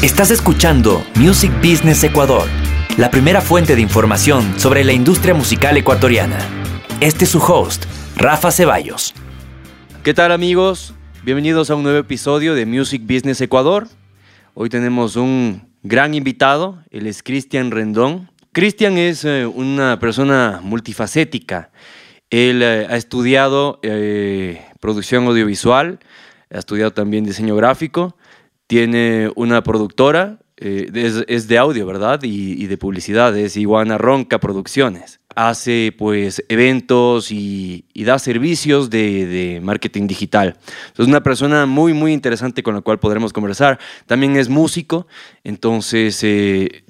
Estás escuchando Music Business Ecuador, la primera fuente de información sobre la industria musical ecuatoriana. Este es su host, Rafa Ceballos. ¿Qué tal amigos? Bienvenidos a un nuevo episodio de Music Business Ecuador. Hoy tenemos un gran invitado, él es Cristian Rendón. Cristian es eh, una persona multifacética. Él eh, ha estudiado eh, producción audiovisual, ha estudiado también diseño gráfico, tiene una productora, es, de audio, ¿verdad? Y, de publicidad, es Iguana Ronca Producciones. Hace pues eventos y, da servicios de, marketing digital. Es una persona muy, muy interesante con la cual podremos conversar. También es músico, entonces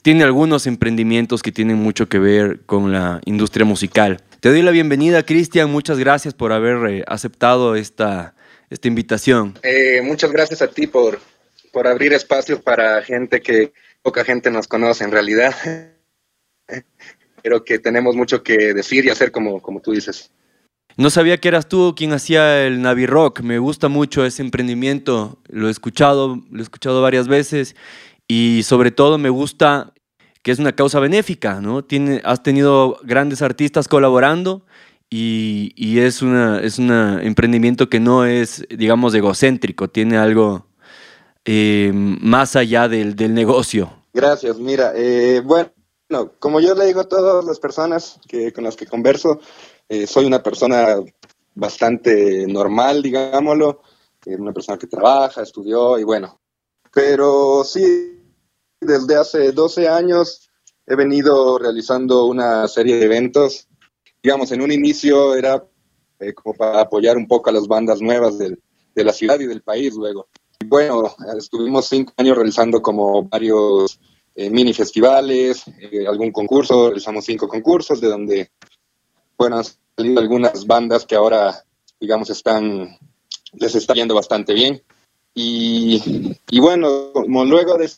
tiene algunos emprendimientos que tienen mucho que ver con la industria musical. Te doy la bienvenida, Cristian. Muchas gracias por haber eh, aceptado esta, esta invitación. Eh, muchas gracias a ti por, por abrir espacios para gente que poca gente nos conoce en realidad, pero que tenemos mucho que decir y hacer como, como tú dices. No sabía que eras tú quien hacía el Navi Rock. Me gusta mucho ese emprendimiento. Lo he escuchado, lo he escuchado varias veces y sobre todo me gusta que es una causa benéfica, ¿no? Has tenido grandes artistas colaborando y, y es un es una emprendimiento que no es, digamos, egocéntrico, tiene algo eh, más allá del, del, negocio. Gracias, mira, eh, bueno, como yo le digo a todas las personas que, con las que converso, eh, soy una persona bastante normal, digámoslo, una persona que trabaja, estudió y bueno, pero sí, desde hace 12 años he venido realizando una serie de eventos. Digamos, en un inicio era eh, como para apoyar un poco a las bandas nuevas de la ciudad y del país luego. Bueno, estuvimos cinco años realizando como varios eh, mini festivales, eh, algún concurso, realizamos cinco concursos de donde, bueno, han salido algunas bandas que ahora, digamos, están, les está yendo bastante bien. Y, y bueno, como luego de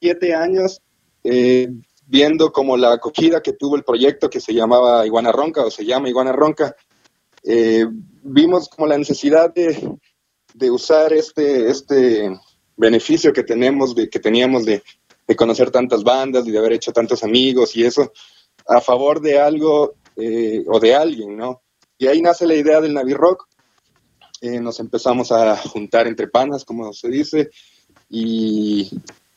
siete años eh, viendo como la acogida que tuvo el proyecto que se llamaba Iguana Ronca o se llama Iguana Ronca, eh, vimos como la necesidad de, de, usar este, este beneficio que tenemos, de, que teníamos de, de, conocer tantas bandas y de haber hecho tantos amigos y eso, a favor de algo eh, o de alguien, ¿no? Y ahí nace la idea del Navi Rock. nos empezamos a juntar entre panas, como se dice, y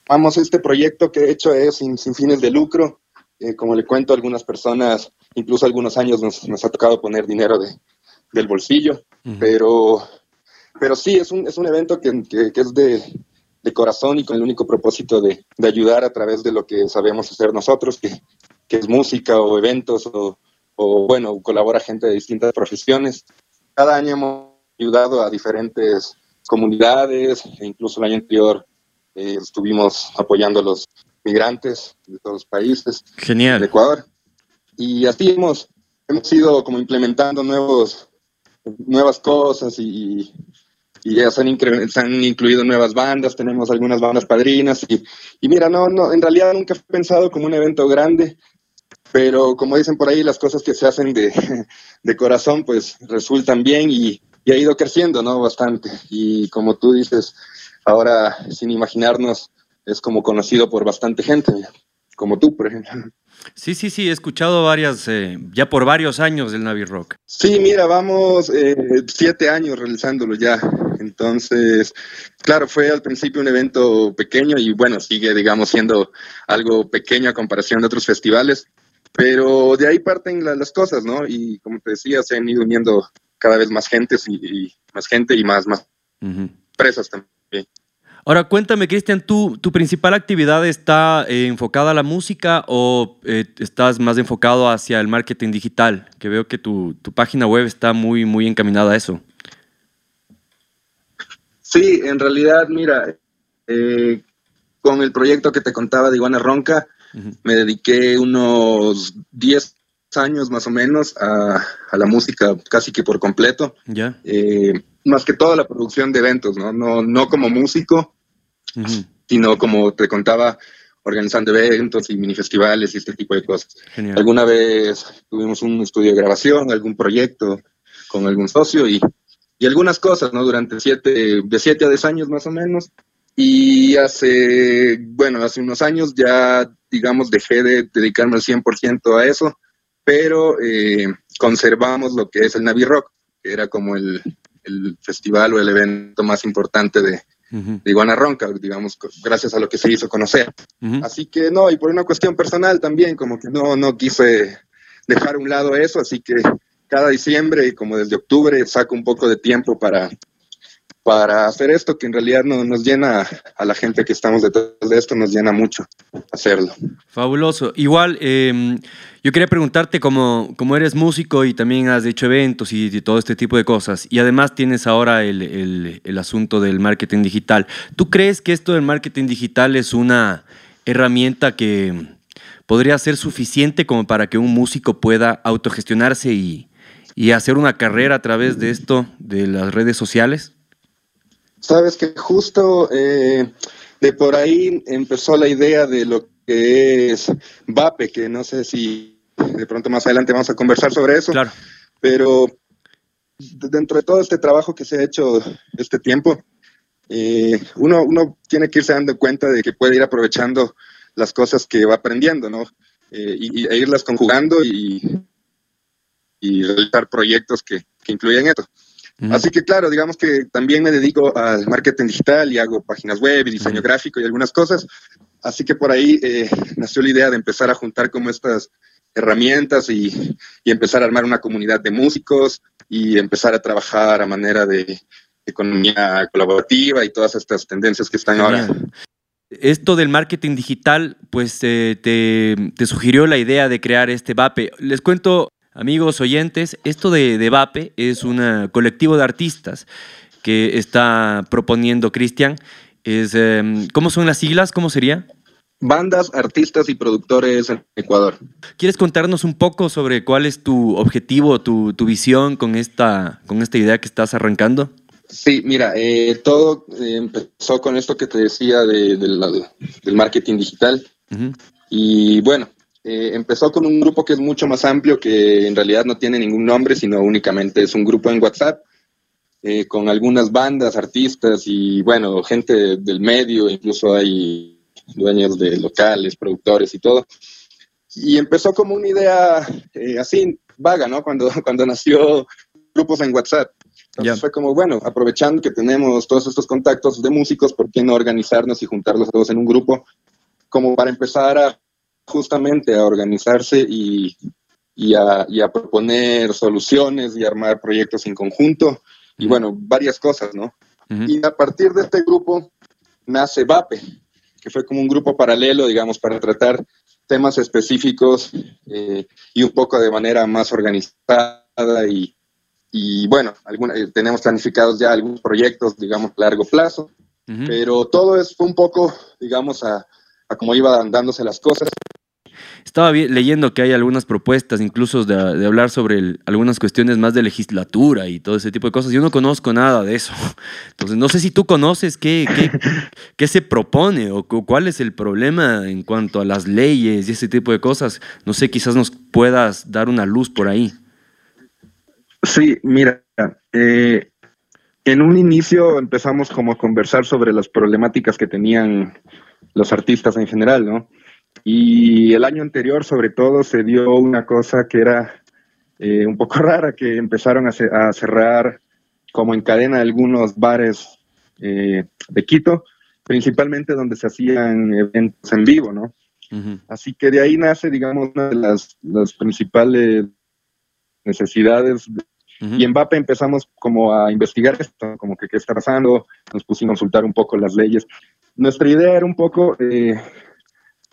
Vamos, este proyecto que he hecho es sin, fines de lucro. Eh, como le cuento a algunas personas, incluso algunos años nos, ha tocado poner dinero de, del bolsillo, pero, pero sí, es un, es un evento que, es de, de, corazón y con el único propósito de, de, ayudar a través de lo que sabemos hacer nosotros, que, que es música o eventos o, o, bueno, colabora gente de distintas profesiones. Cada año hemos ayudado a diferentes comunidades, e incluso el año anterior eh, estuvimos apoyando a los migrantes de todos los países. Genial. De Ecuador. Y así hemos, hemos ido como implementando nuevos, nuevas cosas y, y ya se han, se incluido nuevas bandas, tenemos algunas bandas padrinas y, y, mira, no, no, en realidad nunca he pensado como un evento grande, pero como dicen por ahí, las cosas que se hacen de, de corazón pues resultan bien y, y, ha ido creciendo, ¿no? Bastante. Y como tú dices, ahora sin imaginarnos es como conocido por bastante gente, como tú, por ejemplo. Sí, sí, sí, he escuchado varias, eh, ya por varios años del Navi Rock. Sí, mira, vamos eh, siete años realizándolo ya. Entonces, claro, fue al principio un evento pequeño y bueno, sigue, digamos, siendo algo pequeño a comparación de otros festivales, pero de ahí parten las cosas, ¿no? Y como te decía, se han ido uniendo cada vez más gente y, más gente y más, más empresas también. Ahora cuéntame, Cristian, ¿tu, ¿tu principal actividad está eh, enfocada a la música o eh, estás más enfocado hacia el marketing digital? Que veo que tu, tu, página web está muy, muy encaminada a eso. Sí, en realidad, mira, eh, con el proyecto que te contaba de Iguana Ronca, me dediqué unos 10 años más o menos a, a, la música casi que por completo. Ya más que todo la producción de eventos, ¿no? No, no como músico, sino como te contaba, organizando eventos y mini festivales y este tipo de cosas. Alguna vez tuvimos un estudio de grabación, algún proyecto con algún socio y, y algunas cosas, ¿no? Durante siete, de siete a diez años más o menos. Y hace, bueno, hace unos años ya, digamos, dejé de dedicarme al 100% a eso, pero eh, conservamos lo que es el Navi Rock, que era como el, el festival o el evento más importante de, de Iguana Ronca, digamos, gracias a lo que se hizo conocer. Así que no, y por una cuestión personal también, como que no, no quise dejar a un lado eso, así que cada diciembre y como desde octubre saco un poco de tiempo para, para hacer esto, que en realidad no, nos llena a la gente que estamos detrás de esto, nos llena mucho hacerlo. Fabuloso. Igual, em, yo quería preguntarte, como, eres músico y también has hecho eventos y, todo este tipo de cosas, y además tienes ahora el, asunto del marketing digital, ¿tú crees que esto del marketing digital es una herramienta que podría ser suficiente como para que un músico pueda autogestionarse y hacer una carrera a través de esto, de las redes sociales? Sabes que justo eh, de por ahí empezó la idea de lo que es VAPE, que no sé si de pronto más adelante vamos a conversar sobre eso, claro. pero dentro de todo este trabajo que se ha hecho este tiempo, eh, uno, uno tiene que irse dando cuenta de que puede ir aprovechando las cosas que va aprendiendo, ¿no? Eh, y, e irlas conjugando y, y realizar proyectos que, que incluyen esto. Así que claro, digamos que también me dedico al marketing digital y hago páginas web y diseño gráfico y algunas cosas. Así que por ahí eh, nació la idea de empezar a juntar como estas herramientas y, y, empezar a armar una comunidad de músicos y empezar a trabajar a manera de economía colaborativa y todas estas tendencias que están ahora. Esto del marketing digital, pues eh, te, te, sugirió la idea de crear este VAPE. Les cuento Amigos oyentes, esto de, de VAPE es un colectivo de artistas que está proponiendo Cristian. Es, em, ¿Cómo son las siglas? ¿Cómo sería? Bandas, artistas y productores en Ecuador. ¿Quieres contarnos un poco sobre cuál es tu objetivo, tu, tu visión con esta, con esta idea que estás arrancando? Sí, mira, eh, todo eh, empezó con esto que te decía de, de la, del marketing digital. Uh -huh. Y bueno, eh, empezó con un grupo que es mucho más amplio, que en realidad no tiene ningún nombre, sino únicamente es un grupo en WhatsApp, eh, con algunas bandas, artistas y bueno, gente del medio, incluso hay dueños de locales, productores y todo. Y empezó como una idea eh, así, vaga, ¿no? Cuando, cuando nació grupos en WhatsApp. Entonces yeah. fue como, bueno, aprovechando que tenemos todos estos contactos de músicos, ¿por qué no organizarnos y juntarlos todos en un grupo? Como para empezar a justamente a organizarse y, y, a, y, a, proponer soluciones y armar proyectos en conjunto y bueno, varias cosas, ¿no? Uh -huh. Y a partir de este grupo nace VAPE, que fue como un grupo paralelo, digamos, para tratar temas específicos eh, y un poco de manera más organizada y, y bueno, alguna, eh, tenemos planificados ya algunos proyectos, digamos, a largo plazo, uh -huh. pero todo es fue un poco, digamos, a, a cómo iban dándose las cosas. Estaba leyendo que hay algunas propuestas, incluso de, de hablar sobre el, algunas cuestiones más de legislatura y todo ese tipo de cosas. Yo no conozco nada de eso. Entonces, no sé si tú conoces qué, qué, qué se propone o cuál es el problema en cuanto a las leyes y ese tipo de cosas. No sé, quizás nos puedas dar una luz por ahí. Sí, mira, eh, en un inicio empezamos como a conversar sobre las problemáticas que tenían los artistas en general, ¿no? Y el año anterior, sobre todo, se dio una cosa que era eh, un poco rara, que empezaron a, ce a, cerrar como en cadena algunos bares eh, de Quito, principalmente donde se hacían eventos en vivo, ¿no? Uh -huh. Así que de ahí nace, digamos, una de las, las principales necesidades. Uh -huh. Y en VAPE empezamos como a investigar esto, como que qué está pasando, nos pusimos a consultar un poco las leyes. Nuestra idea era un poco eh,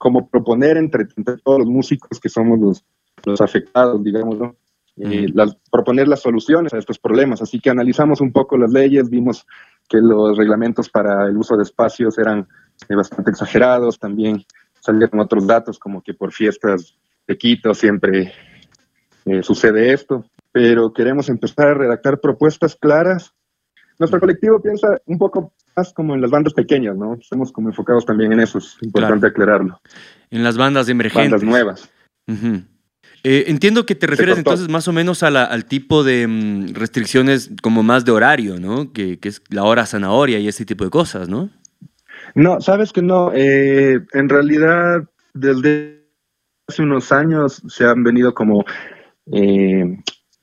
como proponer entre, entre, todos los músicos que somos los, los afectados, digamos, ¿no? Eh, las, proponer las soluciones a estos problemas. Así que analizamos un poco las leyes, vimos que los reglamentos para el uso de espacios eran eh, bastante exagerados, también salieron otros datos como que por fiestas de Quito siempre eh, sucede esto, pero queremos empezar a redactar propuestas claras. Nuestro colectivo piensa un poco más como en las bandas pequeñas, ¿no? Estamos como enfocados también en eso, es importante claro. aclararlo. En las bandas emergentes. Bandas nuevas. Uh -huh. eh, entiendo que te refieres entonces más o menos a la, al tipo de um, restricciones como más de horario, ¿no? Que, que, es la hora zanahoria y ese tipo de cosas, ¿no? No, sabes que no. Eh, en realidad, desde hace unos años se han venido como eh,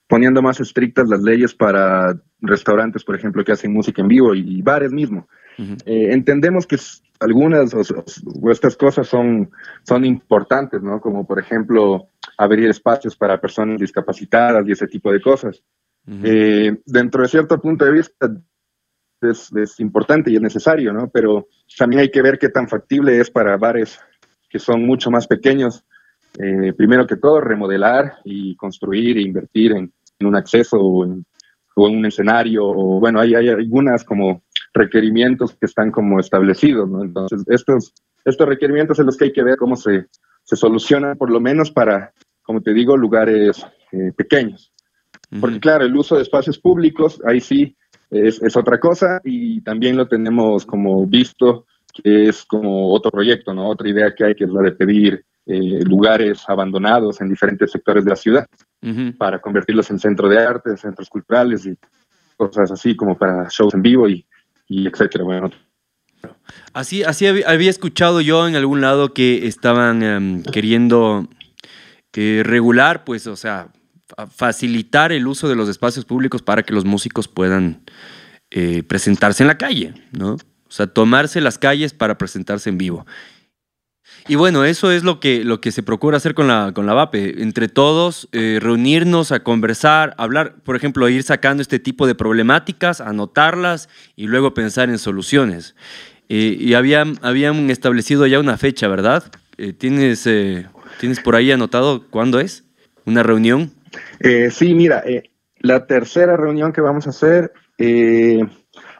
poniendo más estrictas las leyes para restaurantes, por ejemplo, que hacen música en vivo y, bares mismo. Eh, entendemos que algunas o, estas cosas son, son importantes, ¿no? Como por ejemplo abrir espacios para personas discapacitadas y ese tipo de cosas. dentro de cierto punto de vista, es, importante y es necesario, ¿no? Pero también hay que ver qué tan factible es para bares que son mucho más pequeños. Eh, primero que todo, remodelar y construir e invertir en, un acceso o en, un escenario, o bueno, hay, hay algunas como requerimientos que están como establecidos, ¿no? Entonces, estos, estos requerimientos son los que hay que ver cómo se, se solucionan, por lo menos para, como te digo, lugares eh, pequeños. Porque claro, el uso de espacios públicos, ahí sí, es, otra cosa y también lo tenemos como visto que es como otro proyecto, ¿no? Otra idea que hay que es la de pedir eh, lugares abandonados en diferentes sectores de la ciudad para convertirlos en centro de arte, centros culturales y cosas así como para shows en vivo y, y etcétera. Bueno, Así, así había escuchado yo en algún lado que estaban em, queriendo eh, regular, pues, o sea, facilitar el uso de los espacios públicos para que los músicos puedan eh, presentarse en la calle, ¿no? O sea, tomarse las calles para presentarse en vivo. Y bueno, eso es lo que, lo que se procura hacer con la, con la VAPE. Entre todos, eh, reunirnos a conversar, hablar, por ejemplo, ir sacando este tipo de problemáticas, anotarlas y luego pensar en soluciones. Eh, y habían, habían establecido ya una fecha, ¿verdad? ¿tienes, ¿Tienes por ahí anotado cuándo es? ¿Una reunión? Eh, sí, mira, eh, la tercera reunión que vamos a hacer eh,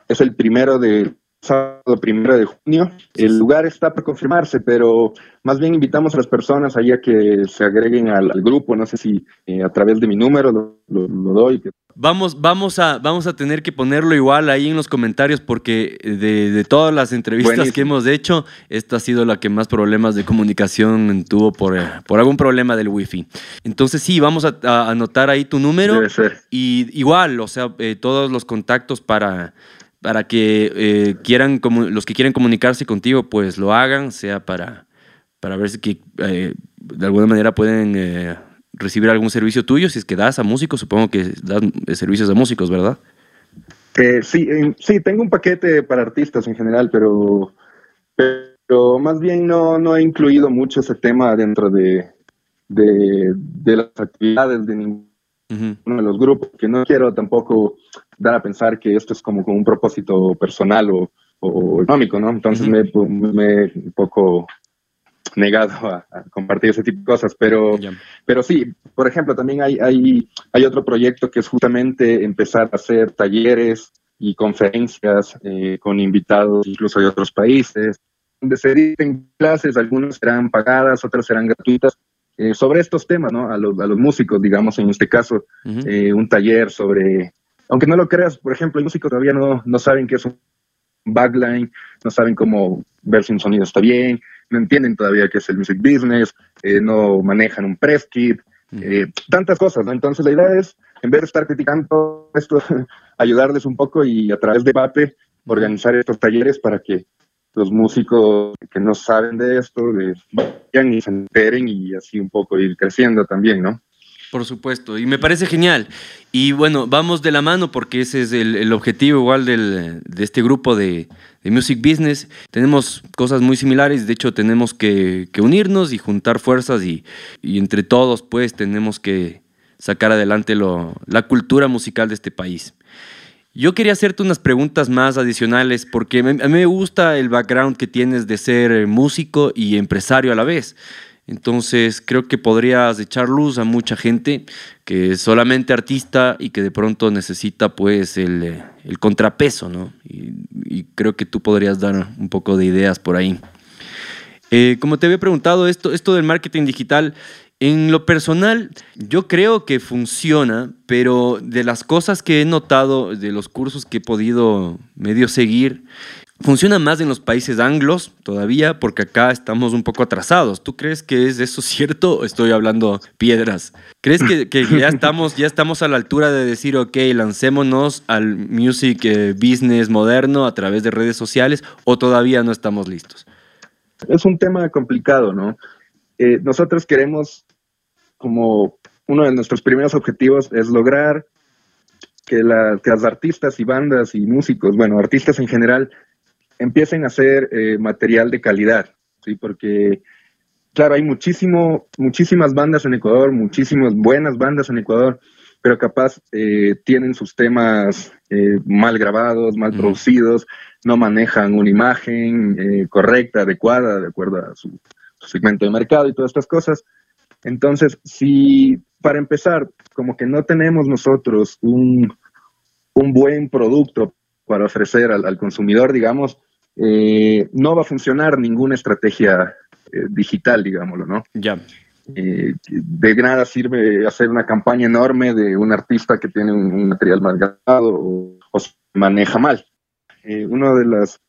es el primero de sábado primero de junio. El lugar está por confirmarse, pero más bien invitamos a las personas ahí a que se agreguen al, grupo. No sé si eh, a través de mi número lo, doy. Vamos, vamos, a, vamos a tener que ponerlo igual ahí en los comentarios porque de, todas las entrevistas que hemos hecho, esta ha sido la que más problemas de comunicación tuvo por, eh, por algún problema del wifi. Entonces sí, vamos a, anotar ahí tu número. Debe ser. Y igual, o sea, eh, todos los contactos para para que eh, quieran, los que quieren comunicarse contigo, pues lo hagan, sea para, para ver si que, eh, de alguna manera pueden eh, recibir algún servicio tuyo, si es que das a músicos, supongo que das servicios a músicos, ¿verdad? sí, sí, tengo un paquete para artistas en general, pero, pero más bien no, no he incluido mucho ese tema dentro de, de, de las actividades de ningún uno de los grupos, que no quiero tampoco dar a pensar que esto es como, como un propósito personal o, económico, ¿no? Entonces me, he un poco negado a, compartir ese tipo de cosas, pero, pero sí, por ejemplo, también hay, hay, hay otro proyecto que es justamente empezar a hacer talleres y conferencias eh, con invitados incluso de otros países, donde se dicen clases, algunas serán pagadas, otras serán gratuitas, eh, sobre estos temas, ¿no? A los, a los, músicos, digamos, en este caso, eh, un taller sobre, aunque no lo creas, por ejemplo, los músicos todavía no, no saben qué es un backline, no saben cómo ver si un sonido está bien, no entienden todavía qué es el music business, eh, no manejan un press kit, tantas cosas, ¿no? Entonces la idea es, en vez de estar criticando esto, ayudarles un poco y a través de debate organizar estos talleres para que los músicos que no saben de esto vayan y se enteren y así un poco ir creciendo también, ¿no? Por supuesto, y me parece genial. Y bueno, vamos de la mano porque ese es el, objetivo igual del, de este grupo de, de, Music Business. Tenemos cosas muy similares, de hecho tenemos que, que unirnos y juntar fuerzas y, y, entre todos pues tenemos que sacar adelante lo, la cultura musical de este país. Yo quería hacerte unas preguntas más adicionales porque a mí me gusta el background que tienes de ser eh, músico y empresario a la vez. Entonces creo que podrías echar luz a mucha gente que es solamente artista y que de pronto necesita pues el, eh, contrapeso, ¿no? Y, creo que tú podrías dar un poco de ideas por ahí. Eh, como te había preguntado, esto, esto del marketing digital en lo personal, yo creo que funciona, pero de las cosas que he notado, de los cursos que he podido medio seguir, Funciona más en los países anglos todavía porque acá estamos un poco atrasados. ¿Tú crees que es eso cierto o estoy hablando piedras? ¿Crees que, ya, estamos, ya estamos a la altura de decir, ok, lancémonos al music eh, business moderno a través de redes sociales o todavía no estamos listos? Es un tema complicado, ¿no? Eh, nosotros queremos, como uno de nuestros primeros objetivos es lograr que, que las artistas y bandas y músicos, bueno, artistas en general, empiecen a hacer eh, material de calidad, ¿sí? Porque, claro, hay muchísimo, muchísimas bandas en Ecuador, muchísimas buenas bandas en Ecuador, pero capaz eh, tienen sus temas eh, mal grabados, mal producidos, no manejan una imagen correcta, adecuada, de acuerdo a su, segmento de mercado y todas estas cosas. Entonces, si para empezar, como que no tenemos nosotros un, un buen producto para ofrecer al, consumidor, digamos, eh, no va a funcionar ninguna estrategia eh, digital, digámoslo, ¿no? Ya. Eh, de nada sirve hacer una campaña enorme de un artista que tiene un, material mal grabado o, se maneja mal. uno de las,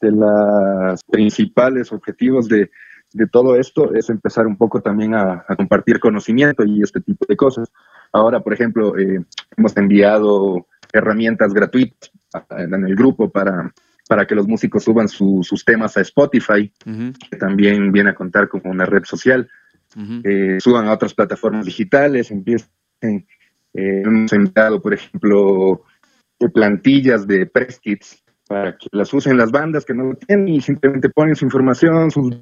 de las principales objetivos de, todo esto es empezar un poco también a, compartir conocimiento y este tipo de cosas. Ahora, por ejemplo, hemos enviado herramientas gratuitas en el grupo para para que los músicos suban sus temas a Spotify, que también viene a contar como una red social, eh, suban a otras plataformas digitales, empiecen, eh, hemos enviado, por ejemplo, plantillas de press kits para que las usen las bandas que no lo tienen y simplemente ponen su información, sus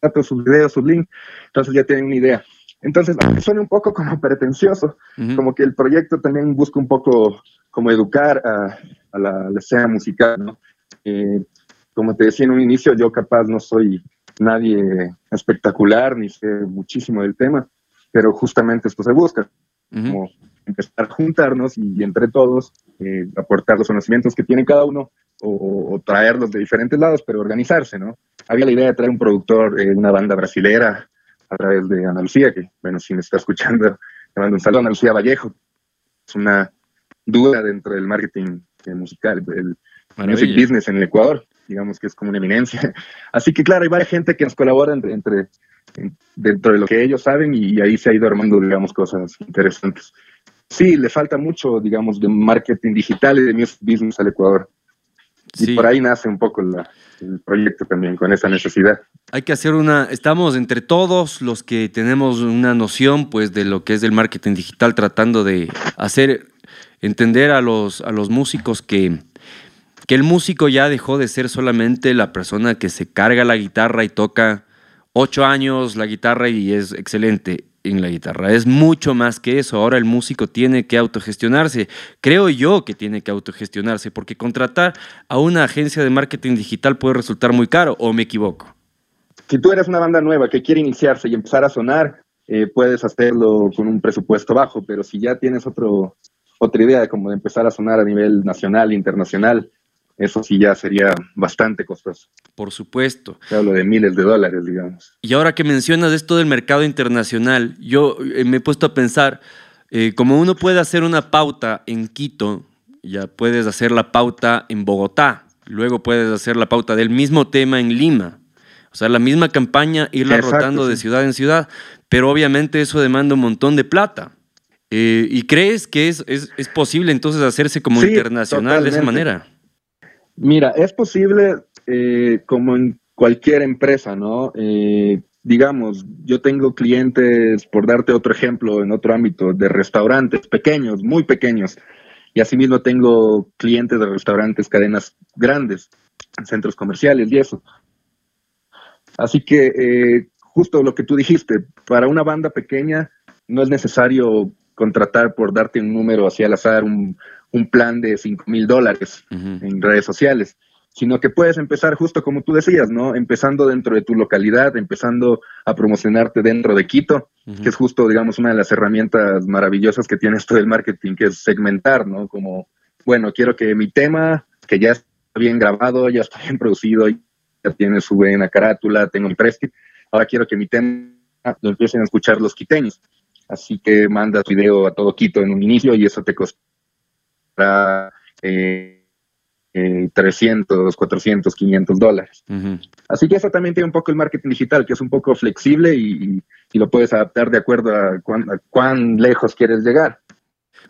datos, sus videos, sus links, entonces ya tienen una idea. Entonces, suena un poco como pretencioso, como que el proyecto también busca un poco como educar a, a la, la, escena musical, ¿no? Eh, como te decía en un inicio, yo capaz no soy nadie espectacular ni sé muchísimo del tema, pero justamente esto se busca, como empezar a juntarnos y, entre todos eh, aportar los conocimientos que tiene cada uno o, traerlos de diferentes lados, pero organizarse, ¿no? Había la idea de traer un productor, de una banda brasilera a través de Ana Lucía, que, bueno, si me está escuchando, le mando un saludo a Ana Lucía Vallejo. Es una duda dentro del marketing eh, musical, el, music business en el Ecuador, digamos que es como una eminencia. Así que claro, hay varias gente que nos colabora entre, dentro de lo que ellos saben y ahí se ha ido armando, digamos, cosas interesantes. Sí, le falta mucho, digamos, de marketing digital y de music business al Ecuador. Y por ahí nace un poco el proyecto también, con esa necesidad. Hay que hacer una, estamos entre todos los que tenemos una noción pues de lo que es el marketing digital, tratando de hacer entender a los, a los músicos que que el músico ya dejó de ser solamente la persona que se carga la guitarra y toca ocho años la guitarra y es excelente en la guitarra. Es mucho más que eso. Ahora el músico tiene que autogestionarse. Creo yo que tiene que autogestionarse porque contratar a una agencia de marketing digital puede resultar muy caro o me equivoco. Si tú eres una banda nueva que quiere iniciarse y empezar a sonar, eh, puedes hacerlo con un presupuesto bajo, pero si ya tienes otro, otra idea de cómo de empezar a sonar a nivel nacional, internacional, eso sí ya sería bastante costoso. Por supuesto. Te hablo de miles de dólares, digamos. Y ahora que mencionas esto del mercado internacional, yo eh, me he puesto a pensar, eh, como uno puede hacer una pauta en Quito, ya puedes hacer la pauta en Bogotá, luego puedes hacer la pauta del mismo tema en Lima. O sea, la misma campaña, irla rotando de ciudad en ciudad, pero obviamente eso demanda un montón de plata. Eh, ¿Y crees que es, es, posible entonces hacerse como internacional de esa manera? Mira, es posible eh, como en cualquier empresa, ¿no? Eh, digamos, yo tengo clientes, por darte otro ejemplo, en otro ámbito, de restaurantes pequeños, muy pequeños, y asimismo tengo clientes de restaurantes, cadenas grandes, centros comerciales y eso. Así que eh, justo lo que tú dijiste, para una banda pequeña no es necesario contratar por darte un número hacia al azar, un, un plan de 5 mil dólares en redes sociales, sino que puedes empezar justo como tú decías, ¿no? Empezando dentro de tu localidad, empezando a promocionarte dentro de Quito, que es justo, digamos, una de las herramientas maravillosas que tiene esto del marketing, que es segmentar, ¿no? Como, bueno, quiero que mi tema, que ya está bien grabado, ya está bien producido, ya tiene su buena carátula, tengo mi press ahora quiero que mi tema lo empiecen a escuchar los quiteños. Así que mandas video a todo Quito en un inicio y eso te costó eh, 300, 400, 500 dólares. Así que eso también tiene un poco el marketing digital, que es un poco flexible y, lo puedes adaptar de acuerdo a cuán, lejos quieres llegar.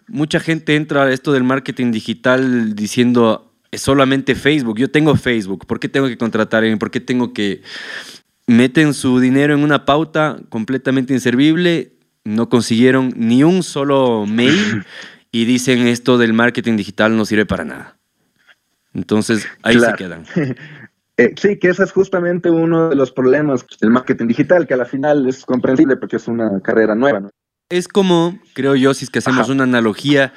Mucha gente entra a esto del marketing digital diciendo es solamente Facebook. Yo tengo Facebook. ¿Por qué tengo que contratar a ¿Por qué tengo que meten su dinero en una pauta completamente inservible? No consiguieron ni un solo mail y dicen esto del marketing digital no sirve para nada. Entonces, ahí se quedan. Eh, sí, que ese es justamente uno de los problemas del marketing digital, que a la final es comprensible porque es una carrera nueva. ¿no? Es como, creo yo, si es que hacemos una analogía,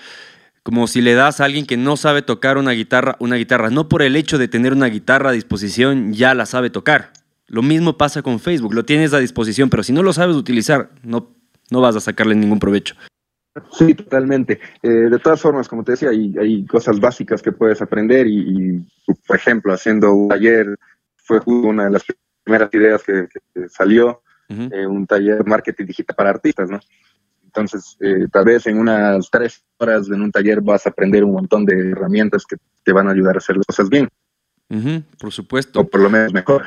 como si le das a alguien que no sabe tocar una guitarra, una guitarra, no por el hecho de tener una guitarra a disposición ya la sabe tocar. Lo mismo pasa con Facebook, lo tienes a disposición, pero si no lo sabes utilizar, no, no vas a sacarle ningún provecho. Sí, totalmente. Eh, de todas formas, como te decía, hay, hay, cosas básicas que puedes aprender y, por ejemplo, haciendo un taller fue una de las primeras ideas que, salió, eh, un taller de marketing digital para artistas, ¿no? Entonces, eh, tal vez en unas tres horas en un taller vas a aprender un montón de herramientas que te van a ayudar a hacer las cosas bien. por supuesto. O por lo menos mejor.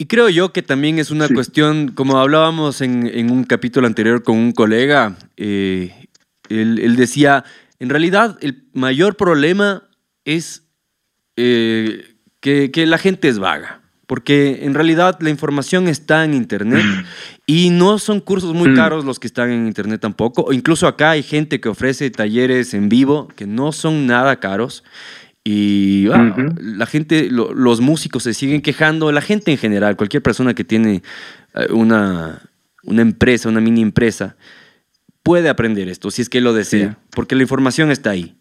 Y creo yo que también es una cuestión, como hablábamos en, en, un capítulo anterior con un colega, eh, él, decía, en realidad el mayor problema es eh, que, la gente es vaga, porque en realidad la información está en Internet y no son cursos muy mm. caros los que están en Internet tampoco. O incluso acá hay gente que ofrece talleres en vivo que no son nada caros. Y ah, la gente, los músicos se siguen quejando, la gente en general, cualquier persona que tiene eh, una, una empresa, una mini empresa, puede aprender esto si es que lo desea, porque la información está ahí.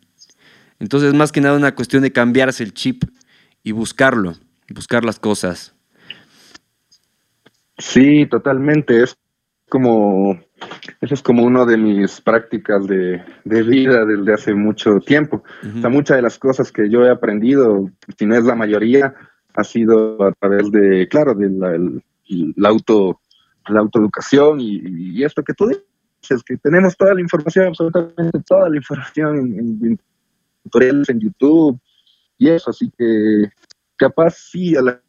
Entonces, más que nada una cuestión de cambiarse el chip y buscarlo, buscar las cosas. Sí, totalmente. Es como, eso es como una de mis prácticas de, vida desde hace mucho tiempo. O sea, muchas de las cosas que yo he aprendido, si no es la mayoría, ha sido a través de, claro, de la, auto, la autoeducación y, y, esto que tú es que tenemos toda la información, absolutamente toda la información en, tutoriales en YouTube y eso, así que capaz sí a la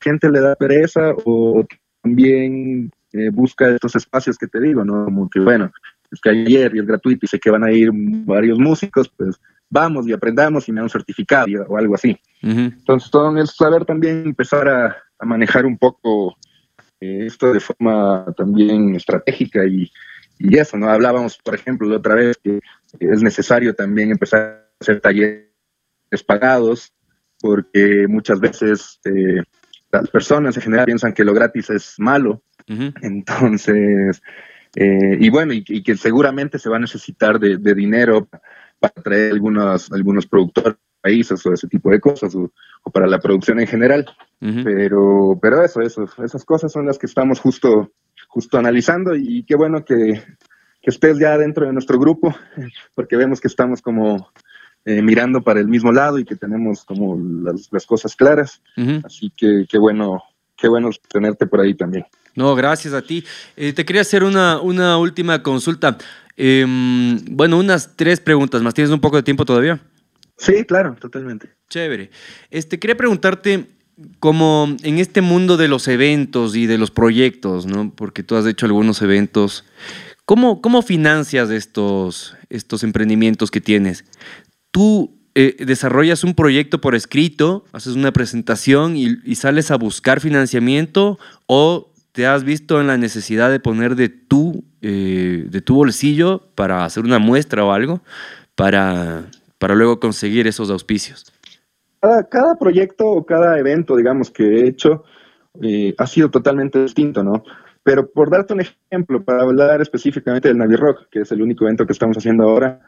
gente le da pereza o también eh, busca estos espacios que te digo, ¿no? Como que bueno, es que ayer y es gratuito y sé que van a ir varios músicos, pues vamos y aprendamos y me dan un certificado o algo así. Entonces, todo es saber también empezar a manejar un poco esto de forma también estratégica y, y, eso, ¿no? Hablábamos, por ejemplo, la otra vez que es necesario también empezar a hacer talleres pagados porque muchas veces eh, las personas en general piensan que lo gratis es malo. Entonces, eh, y bueno, y, que seguramente se va a necesitar de, de dinero para traer algunos, algunos productores países o ese tipo de cosas, o, para la producción en general. pero, pero eso, eso, esas cosas son las que estamos justo, justo analizando y qué bueno que, que estés ya dentro de nuestro grupo, porque vemos que estamos como eh, mirando para el mismo lado y que tenemos como las, las cosas claras. Así que qué bueno, qué bueno tenerte por ahí también. No, gracias a ti. Eh, te quería hacer una, una última consulta. Em, bueno, unas tres preguntas más. ¿Tienes un poco de tiempo todavía? Sí, claro, totalmente. Chévere. Este, quería preguntarte, como en este mundo de los eventos y de los proyectos, ¿no? Porque tú has hecho algunos eventos. ¿Cómo, cómo financias estos, estos emprendimientos que tienes? ¿Tú eh, desarrollas un proyecto por escrito, haces una presentación y, sales a buscar financiamiento o te has visto en la necesidad de poner de tu, eh, de tu bolsillo para hacer una muestra o algo para, para luego conseguir esos auspicios? Cada, proyecto o cada evento, digamos, que he hecho eh, ha sido totalmente distinto, ¿no? Pero por darte un ejemplo, para hablar específicamente del Navi Rock, que es el único evento que estamos haciendo ahora,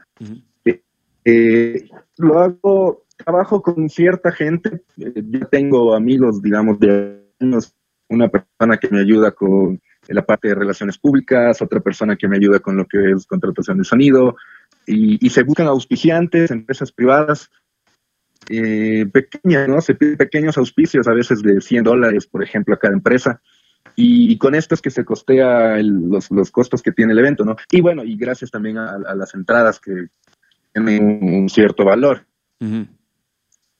eh, eh, lo hago, trabajo con cierta gente, ya tengo amigos, digamos, de años, una persona que me ayuda con la parte de relaciones públicas, otra persona que me ayuda con lo que es contratación de sonido, y, se buscan auspiciantes, empresas privadas eh, pequeñas, ¿no? Se piden pequeños auspicios, a veces de 100 dólares, por ejemplo, a cada empresa. Y, con esto es que se costea los, los, costos que tiene el evento, ¿no? Y bueno, y gracias también a, las entradas que tienen un cierto valor.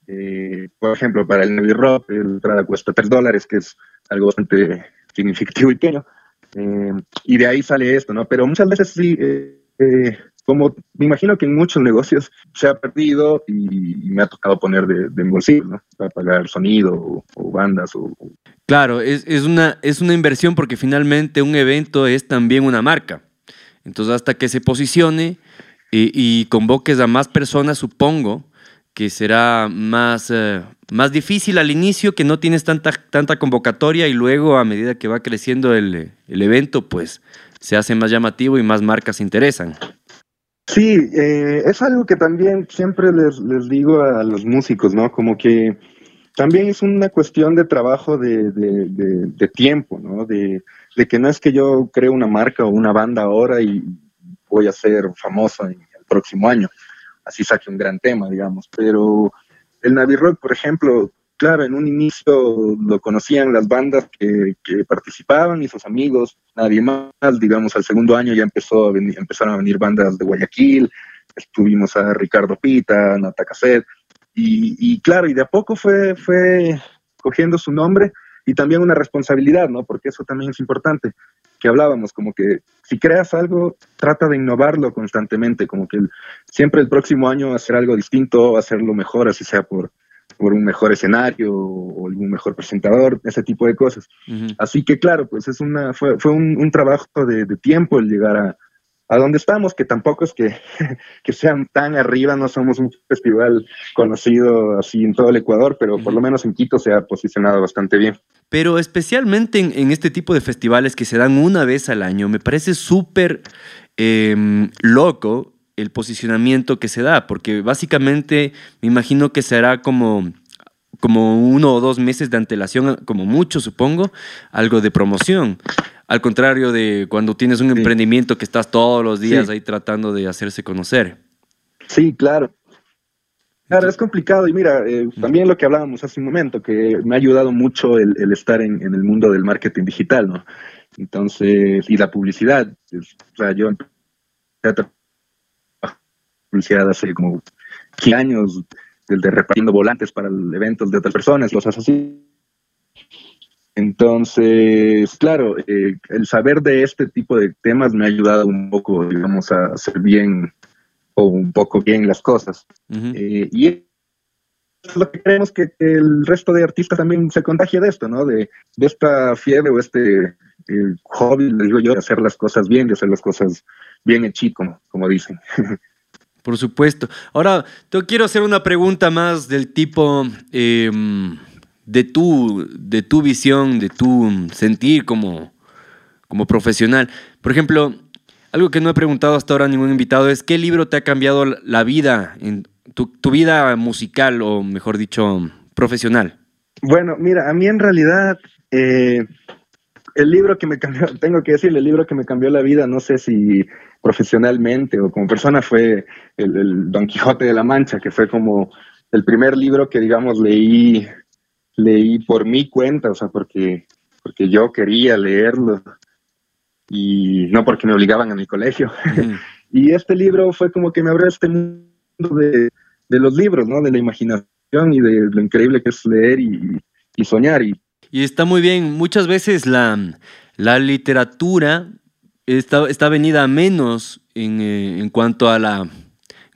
Eh, por ejemplo, para el Navy Rock, el entrada cuesta 3 dólares, que es algo bastante significativo y pequeño. Eh, y de ahí sale esto, ¿no? Pero muchas veces sí, eh, como me imagino que en muchos negocios se ha perdido y, me ha tocado poner de, de bolsillo, ¿no? Para pagar sonido o, bandas. O, Claro, es, es, una, es una inversión porque finalmente un evento es también una marca. Entonces, hasta que se posicione y, y convoques a más personas, supongo que será más, eh, más difícil al inicio, que no tienes tanta, tanta convocatoria y luego a medida que va creciendo el, el evento, pues se hace más llamativo y más marcas se interesan. Sí, eh, es algo que también siempre les, les, digo a los músicos, ¿no? Como que también es una cuestión de trabajo de, de, tiempo, ¿no? De, que no es que yo creo una marca o una banda ahora y voy a ser famoso en el próximo año, así saque un gran tema, digamos, pero el Navi Rock, por ejemplo, claro, en un inicio lo conocían las bandas que, participaban y sus amigos, nadie más, digamos, al segundo año ya empezó a venir, empezaron a venir bandas de Guayaquil, estuvimos a Ricardo Pita, Nata Cassette, y, claro, y de a poco fue, fue cogiendo su nombre y también una responsabilidad, ¿no? Porque eso también es importante, que hablábamos, como que si creas algo, trata de innovarlo constantemente, como que siempre el próximo año hacer algo distinto, hacerlo mejor, así sea por por un mejor escenario o algún mejor presentador, ese tipo de cosas. Uh -huh. Así que claro, pues es una, fue, fue un, un trabajo de, de, tiempo el llegar a, a donde estamos, que tampoco es que, que, sean tan arriba, no somos un festival conocido así en todo el Ecuador, pero uh -huh. por lo menos en Quito se ha posicionado bastante bien. Pero especialmente en, en este tipo de festivales que se dan una vez al año, me parece súper eh, loco el posicionamiento que se da, porque básicamente me imagino que será como, como uno o dos meses de antelación, como mucho supongo, algo de promoción. Al contrario de cuando tienes un sí. emprendimiento que estás todos los días sí. ahí tratando de hacerse conocer. Sí, claro. Claro, es complicado y mira, eh, también lo que hablábamos hace un momento, que me ha ayudado mucho el, el estar en, en, el mundo del marketing digital, ¿no? Entonces, y la publicidad. Es, o sea, yo empecé a publicidad hace como 15 años, del de repartiendo volantes para eventos de otras personas, cosas así. Entonces, claro, eh, el saber de este tipo de temas me ha ayudado un poco, digamos, a hacer bien o un poco bien las cosas. Uh -huh. eh, y es lo que creemos que, el resto de artistas también se contagia de esto, ¿no? De, de esta fiebre o este eh, hobby, les digo yo, de hacer las cosas bien, de hacer las cosas bien hechito, como, como dicen. Por supuesto. Ahora, te quiero hacer una pregunta más del tipo eh, de, tu, de tu visión, de tu sentir como, como profesional. Por ejemplo, algo que no he preguntado hasta ahora a ningún invitado es ¿qué libro te ha cambiado la vida, en tu, tu vida musical o mejor dicho, profesional? Bueno, mira, a mí en realidad eh, el libro que me cambió, tengo que decirle, el libro que me cambió la vida, no sé si profesionalmente o como persona, fue el, el, Don Quijote de la Mancha, que fue como el primer libro que, digamos, leí, leí por mi cuenta, o sea, porque, porque yo quería leerlo y no porque me obligaban en el colegio. Mm. y este libro fue como que me abrió este mundo de, de, los libros, ¿no? De la imaginación y de lo increíble que es leer y, y soñar. Y, y está muy bien. Muchas veces la, la literatura está, está venida a menos en, eh, en, cuanto a la,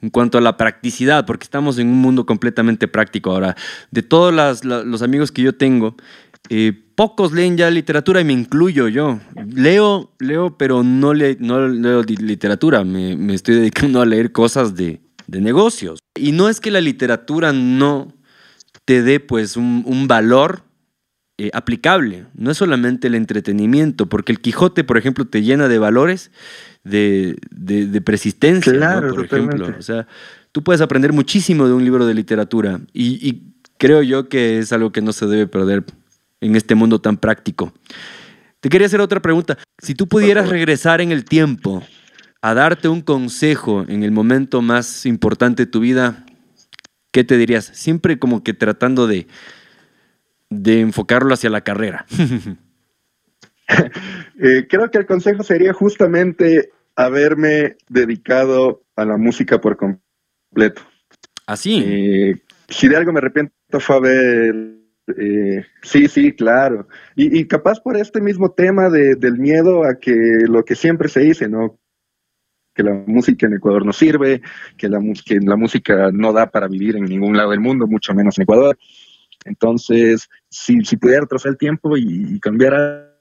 en cuanto a la practicidad, porque estamos en un mundo completamente práctico ahora. De todos los amigos que yo tengo, eh, pocos leen ya literatura y me incluyo yo. Leo, leo, pero no, no leo literatura, me, me, estoy dedicando a leer cosas de, de, negocios. Y no es que la literatura no te dé pues un, un valor eh, aplicable, no es solamente el entretenimiento, porque el Quijote, por ejemplo, te llena de valores de, de, de persistencia, claro, ¿no? por totalmente. ejemplo. O sea, tú puedes aprender muchísimo de un libro de literatura y, y, creo yo que es algo que no se debe perder en este mundo tan práctico. Te quería hacer otra pregunta. Si tú pudieras regresar en el tiempo a darte un consejo en el momento más importante de tu vida, ¿qué te dirías? Siempre como que tratando de de enfocarlo hacia la carrera? eh, creo que el consejo sería justamente haberme dedicado a la música por completo. ¿Así? ¿Ah, eh, si de algo me arrepiento fue haber eh, sí, sí, claro. Y, capaz por este mismo tema del miedo a que lo que siempre se dice, ¿no? Que la música en Ecuador no sirve, que la, que la música no da para vivir en ningún lado del mundo, mucho menos en Ecuador. Entonces, si, si pudiera retroceder el tiempo y, cambiar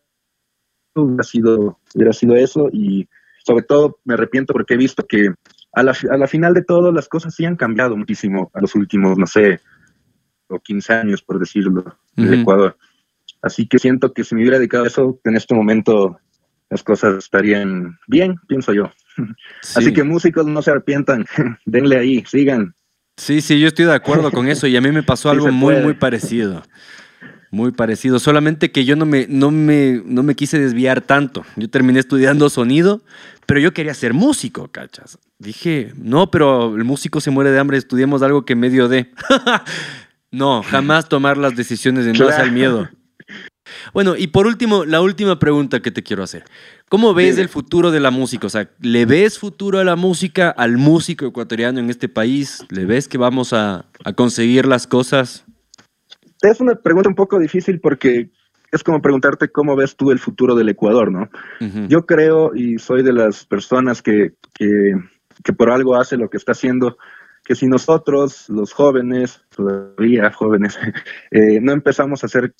hubiera sido, hubiera sido eso. Y sobre todo me arrepiento porque he visto que a la, a la final de todo las cosas sí han cambiado muchísimo a los últimos, no sé, o 15 años, por decirlo, en Ecuador. Así que siento que si me hubiera dedicado a eso, en este momento las cosas estarían bien, pienso yo. Así que músicos no se arrepientan, denle ahí, sigan. Sí, sí, yo estoy de acuerdo con eso y a mí me pasó algo muy, muy parecido. Muy parecido, solamente que yo no me, no, me, no me quise desviar tanto. Yo terminé estudiando sonido, pero yo quería ser músico, ¿cachas? Dije, no, pero el músico se muere de hambre, estudiemos algo que medio de. No, jamás tomar las decisiones de no hacer miedo. Bueno, y por último, la última pregunta que te quiero hacer. ¿Cómo ves el futuro de la música? O sea, ¿le ves futuro a la música, al músico ecuatoriano en este país? ¿Le ves que vamos a, conseguir las cosas? Es una pregunta un poco difícil porque es como preguntarte cómo ves tú el futuro del Ecuador, ¿no? Yo creo y soy de las personas que, que, que por algo hace lo que está haciendo que si nosotros, los jóvenes, todavía jóvenes, eh, no empezamos a hacer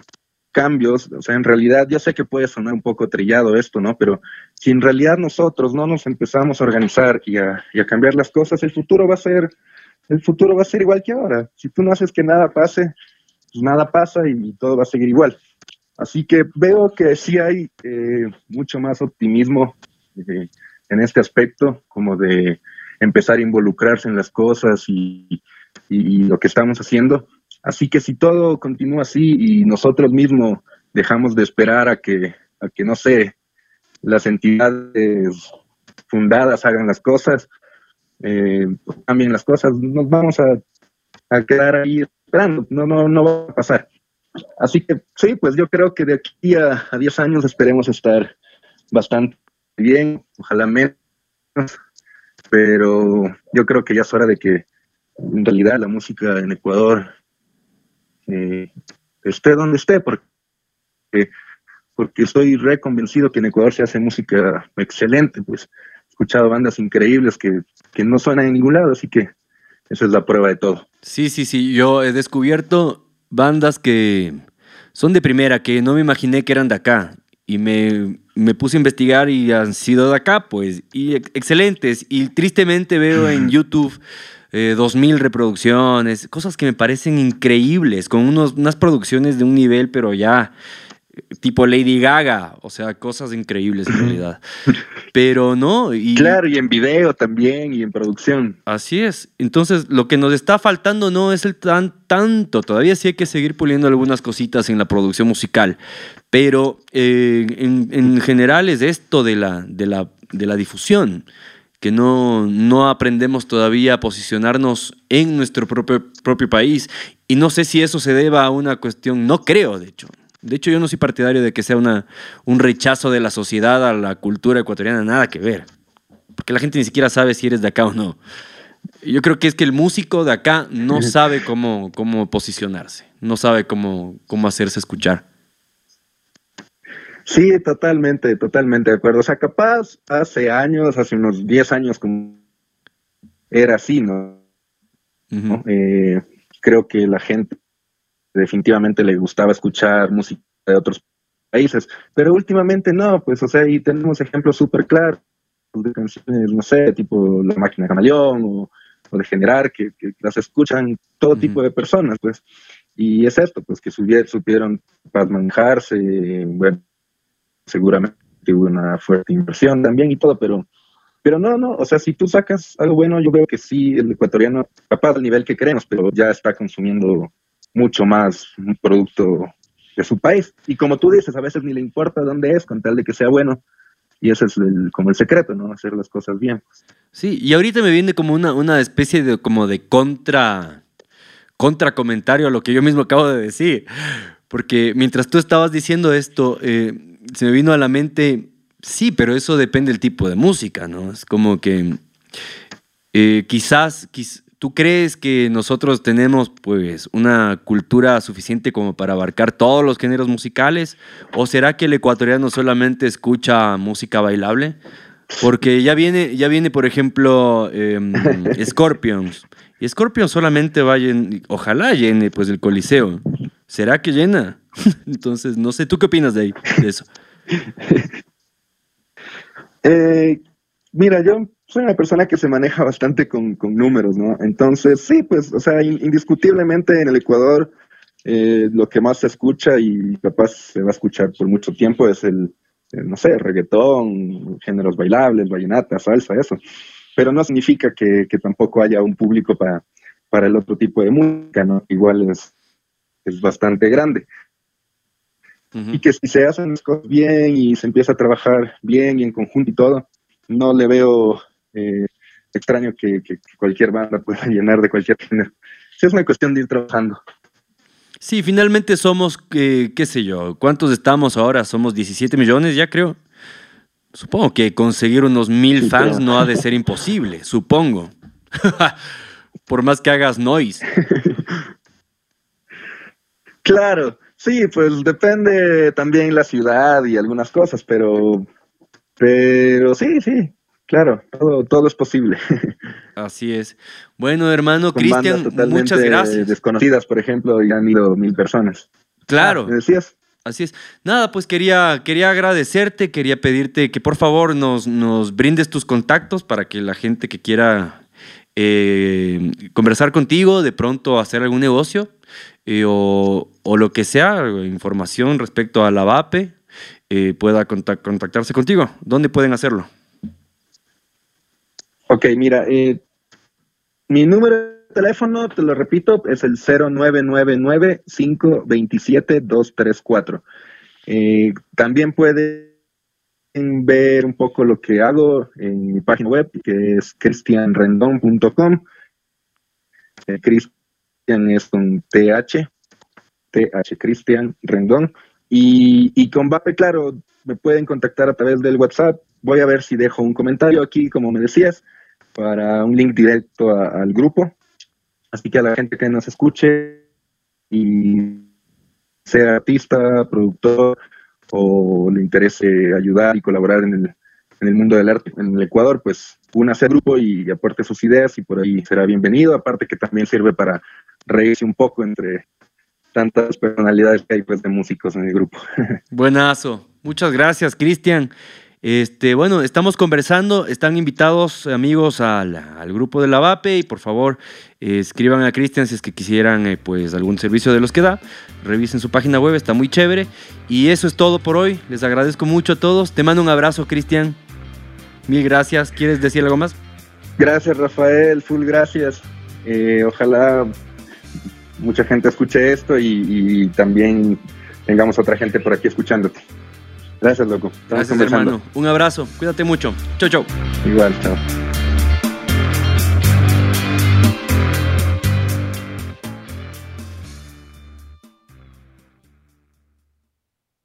cambios, o sea, en realidad, ya sé que puede sonar un poco trillado esto, ¿no? Pero si en realidad nosotros no nos empezamos a organizar y a, cambiar las cosas, el futuro va a ser, el futuro va a ser igual que ahora. Si tú no haces que nada pase, pues nada pasa y, todo va a seguir igual. Así que veo que sí hay eh, mucho más optimismo eh, en este aspecto, como de empezar a involucrarse en las cosas y, lo que estamos haciendo. Así que si todo continúa así y nosotros mismos dejamos de esperar a que, a que no sé, las entidades fundadas hagan las cosas, eh, cambien las cosas, nos vamos a, quedar ahí esperando, no, no, no va a pasar. Así que sí, pues yo creo que de aquí a, a 10 años esperemos estar bastante bien, ojalá menos, pero yo creo que ya es hora de que en realidad la música en Ecuador eh, esté donde esté, porque, porque estoy reconvencido que en Ecuador se hace música excelente, pues he escuchado bandas increíbles que, que no suenan en ningún lado, así que esa es la prueba de todo. Sí, sí, sí, yo he descubierto bandas que son de primera, que no me imaginé que eran de acá, y me, me, puse a investigar y han sido de acá, pues, y excelentes. Y tristemente veo en YouTube eh, 2000 reproducciones, cosas que me parecen increíbles, con unos, unas producciones de un nivel, pero ya tipo Lady Gaga, o sea, cosas increíbles en realidad. Pero no. Y, claro, y en video también y en producción. Así es. Entonces, lo que nos está faltando no es el tan tanto. Todavía sí hay que seguir puliendo algunas cositas en la producción musical. Pero eh, en, general es esto de la, de la, de la difusión que no, no aprendemos todavía a posicionarnos en nuestro propio, propio país. Y no sé si eso se deba a una cuestión, no creo, de hecho, de hecho, yo no soy partidario de que sea una, un rechazo de la sociedad a la cultura ecuatoriana, nada que ver. Porque la gente ni siquiera sabe si eres de acá o no. Yo creo que es que el músico de acá no sabe cómo, cómo posicionarse, no sabe cómo, cómo hacerse escuchar. Sí, totalmente, totalmente de acuerdo. O sea, capaz hace años, hace unos 10 años, como era así, ¿no? Eh, creo que la gente definitivamente le gustaba escuchar música de otros países, pero últimamente no, pues, o sea, ahí tenemos ejemplos súper claros de canciones, no sé, tipo La Máquina Camaleón o, de Generar, que, las escuchan todo tipo de personas, pues, y es esto, pues, que supieron manejarse, bueno, seguramente hubo una fuerte inversión también y todo, pero pero no, no, o sea, si tú sacas algo bueno, yo creo que sí, el ecuatoriano, capaz del nivel que queremos, pero ya está consumiendo mucho más un producto de su país. Y como tú dices, a veces ni le importa dónde es, con tal de que sea bueno. Y ese es como el secreto, ¿no? Hacer las cosas bien. Sí, y ahorita me viene como una, una especie de como de contra, contra comentario a lo que yo mismo acabo de decir. Porque mientras tú estabas diciendo esto, eh, se me vino a la mente, sí, pero eso depende del tipo de música, ¿no? Es como que eh, quizás, quizás ¿Tú crees que nosotros tenemos pues una cultura suficiente como para abarcar todos los géneros musicales? ¿O será que el ecuatoriano solamente escucha música bailable? Porque ya viene, ya viene por ejemplo, em, Scorpions. Y Scorpions solamente va ojalá llene pues el Coliseo. ¿Será que llena? Entonces, no sé, ¿tú qué opinas de, ahí, de eso? Eh, mira, yo soy una persona que se maneja bastante con, números, ¿no? Entonces, sí, pues, o sea, indiscutiblemente en el Ecuador eh, lo que más se escucha y capaz se va a escuchar por mucho tiempo es el, no sé, reggaetón, géneros bailables, vallenata, salsa, eso. Pero no significa que, tampoco haya un público para, para el otro tipo de música, ¿no? Igual es, es bastante grande. Y que si se hacen las cosas bien y se empieza a trabajar bien y en conjunto y todo, no le veo eh, extraño que, cualquier banda pueda llenar de cualquier género. es una cuestión de ir trabajando. Sí, finalmente somos, eh, qué sé yo, ¿cuántos estamos ahora? Somos 17 millones ya creo. Supongo que conseguir unos mil fans no ha de ser imposible, supongo. Por más que hagas noise. claro, sí, pues depende también la ciudad y algunas cosas, pero, pero sí, sí, Claro, todo, es posible. Así es. Bueno, hermano Cristian, muchas gracias. Desconocidas, por ejemplo, y han ido mil personas. Claro. ¿Me decías? Así es. Nada, pues quería, quería agradecerte, quería pedirte que por favor nos, nos brindes tus contactos para que la gente que quiera eh, conversar contigo, de pronto hacer algún negocio eh, o, lo que sea, información respecto a la VAPE, eh, pueda contactarse contigo. ¿Dónde pueden hacerlo? Ok, mira, eh, mi número de teléfono, te lo repito, es el 0999-527-234. Eh, también pueden ver un poco lo que hago en mi página web, que es cristianrendon.com. Eh, Cristian es con TH, TH Cristian Rendón. Y, y con VAPE, claro, me pueden contactar a través del WhatsApp. Voy a ver si dejo un comentario aquí, como me decías para un link directo al grupo. Así que a la gente que nos escuche y sea artista, productor o le interese ayudar y colaborar en el, en el mundo del arte en el Ecuador, pues únase al grupo y aporte sus ideas y por ahí será bienvenido. Aparte que también sirve para reírse un poco entre tantas personalidades que hay pues de músicos en el grupo. Buenazo. Muchas gracias, Cristian. Este, bueno, estamos conversando, están invitados amigos al, grupo de la VAPE. Y por favor escriban a Cristian si es que quisieran eh, pues algún servicio de los que da, revisen su página web, está muy chévere. Y eso es todo por hoy, les agradezco mucho a todos, te mando un abrazo Cristian, mil gracias, ¿quieres decir algo más? Gracias Rafael, full gracias, eh, ojalá mucha gente escuche esto y también tengamos otra gente por aquí escuchándote. Gracias, loco. Gracias, hermano. Un abrazo. Cuídate mucho. Chau, chau. Igual, chao.